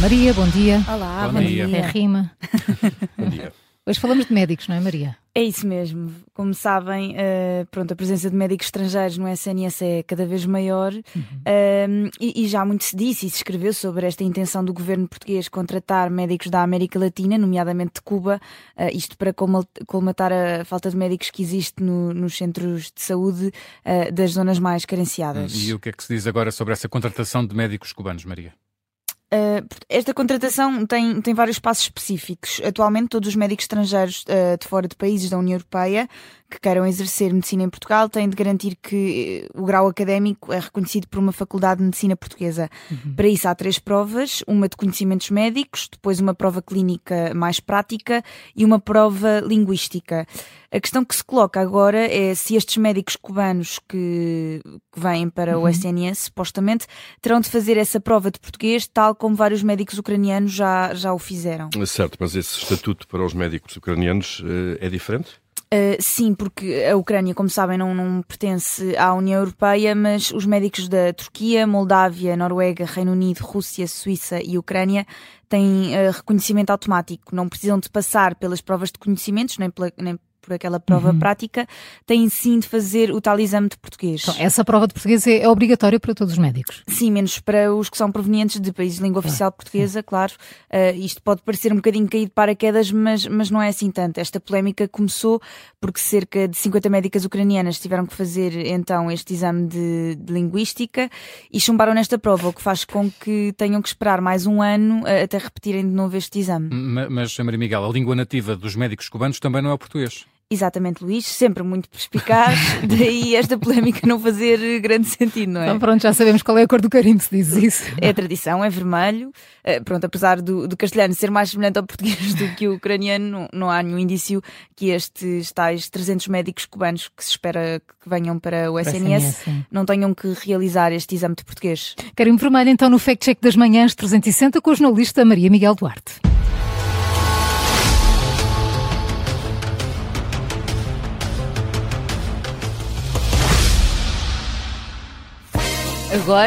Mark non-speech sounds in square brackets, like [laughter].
Maria, bom dia. Olá, Bom bom, dia. dia. É rima. [laughs] Bom dia. Hoje falamos de médicos, não é, Maria? É isso mesmo. Como sabem, eh, pronto, a presença de médicos estrangeiros no SNS é cada vez maior eh, e, e já muito se disse e se escreveu sobre esta intenção do governo português contratar médicos da América Latina, nomeadamente de Cuba, eh, isto para colma- colmatar a falta de médicos que existe no- nos centros de saúde eh, das zonas mais carenciadas. E o que é que se diz agora sobre essa contratação de médicos cubanos, Maria? Uh, esta contratação tem, tem vários passos específicos. Atualmente, todos os médicos estrangeiros uh, de fora de países da União Europeia que queiram exercer medicina em Portugal têm de garantir que uh, o grau académico é reconhecido por uma faculdade de medicina portuguesa. Para isso, há três provas: uma de conhecimentos médicos, depois uma prova clínica mais prática e uma prova linguística. A questão que se coloca agora é se estes médicos cubanos que, que vêm para o SNS, supostamente, terão de fazer essa prova de português, tal como vários médicos ucranianos já, já o fizeram. Certo, mas esse estatuto para os médicos ucranianos eh, é diferente? Uh, sim, porque a Ucrânia, como sabem, não, não pertence à União Europeia, mas os médicos da Turquia, Moldávia, Noruega, Reino Unido, Rússia, Suíça e Ucrânia têm uh, reconhecimento automático. Não precisam de passar pelas provas de conhecimentos, nem, pela, nem por aquela prova prática, têm sim de fazer o tal exame de português. Então, essa prova de português é, é obrigatória para todos os médicos. Sim, menos para os que são provenientes de países de língua oficial portuguesa, claro. Uh, isto pode parecer um bocadinho caído de paraquedas, mas, mas não é assim tanto. Esta polémica começou porque cerca de 50 médicas ucranianas tiveram que fazer então este exame de, de linguística e chumbaram nesta prova, o que faz com que tenham que esperar mais um ano uh, até repetirem de novo este exame. Ma- Mas, Maria Miguel, a língua nativa dos médicos cubanos também não é o português. Exatamente, Luís, sempre muito perspicaz, [laughs] daí esta polémica não fazer grande sentido, não é? Então pronto, já sabemos qual é a cor do carimbo, se diz isso. É a tradição, é vermelho. Eh, pronto, apesar do, do castelhano ser mais semelhante ao português do que o ucraniano, não, não há nenhum indício que estes tais 300 médicos cubanos que se espera que venham para o SNS, SNS, não tenham que realizar este exame de português. Carimbo vermelho então no Fact Check das Manhãs 360 com a jornalista Maria Miguel Duarte. Agora